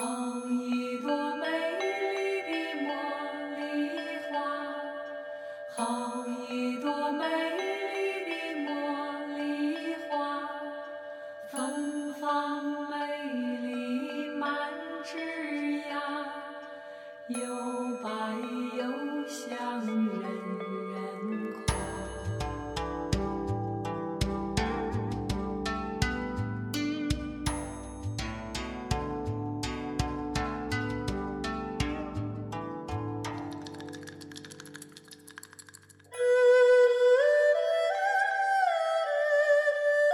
好一朵美丽的茉莉花，好一朵美丽的茉莉花，芬芳美丽满枝桠，又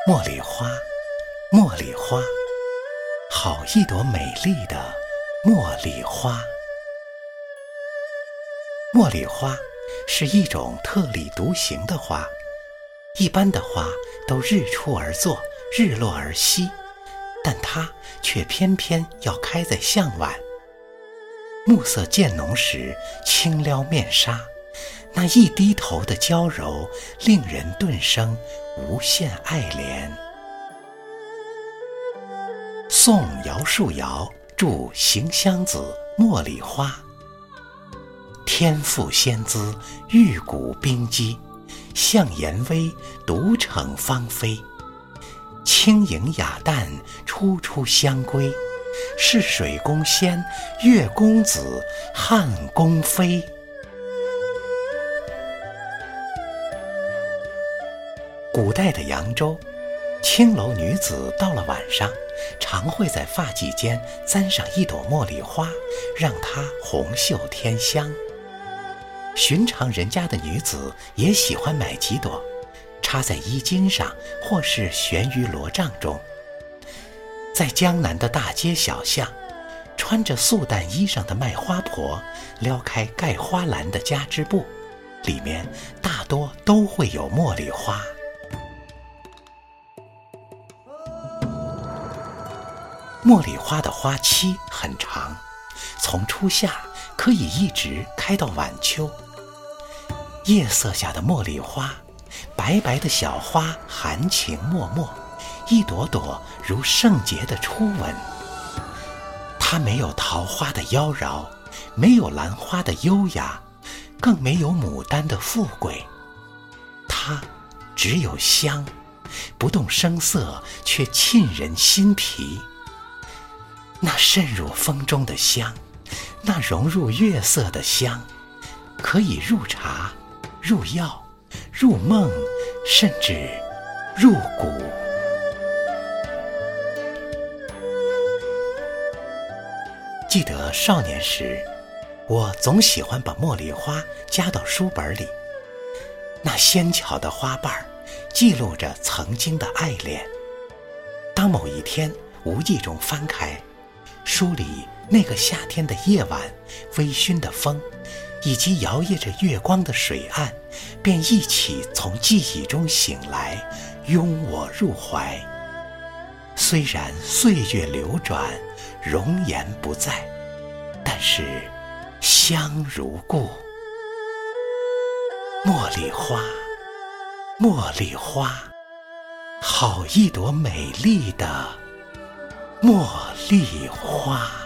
茉莉花，茉莉花，好一朵美丽的茉莉花。茉莉花是一种特立独行的花，一般的花都日出而作，日落而息，但它却偏偏要开在向晚。暮色渐浓时，轻撩面纱，那一低头的娇柔，令人顿生无限爱怜。宋姚树尧著《行香子·茉莉花》。天赋仙姿，玉骨冰肌，向颜微，独逞芳菲。轻盈雅淡，初出香闺，是水宫仙，月宫子，汉宫妃。古代的扬州，青楼女子到了晚上，常会在发髻间簪上一朵茉莉花，让它红袖添香。寻常人家的女子也喜欢买几朵，插在衣襟上，或是悬于罗帐中。在江南的大街小巷，穿着素淡衣裳的卖花婆撩开盖花篮的夹织布，里面大多都会有茉莉花。茉莉花的花期很长，从初夏可以一直开到晚秋。夜色下的茉莉花，白白的小花含情脉脉，一朵朵如圣洁的初吻。它没有桃花的妖娆，没有兰花的优雅，更没有牡丹的富贵。它只有香，不动声色，却沁人心脾。那渗入风中的香，那融入月色的香，可以入茶。入药，入梦，甚至入骨。记得少年时，我总喜欢把茉莉花夹到书本里，那纤巧的花瓣记录着曾经的爱恋。当某一天无意中翻开，书里那个夏天的夜晚，微醺的风。以及摇曳着月光的水岸，便一起从记忆中醒来，拥我入怀。虽然岁月流转，容颜不在，但是香如故。茉莉花，茉莉花，好一朵美丽的茉莉花。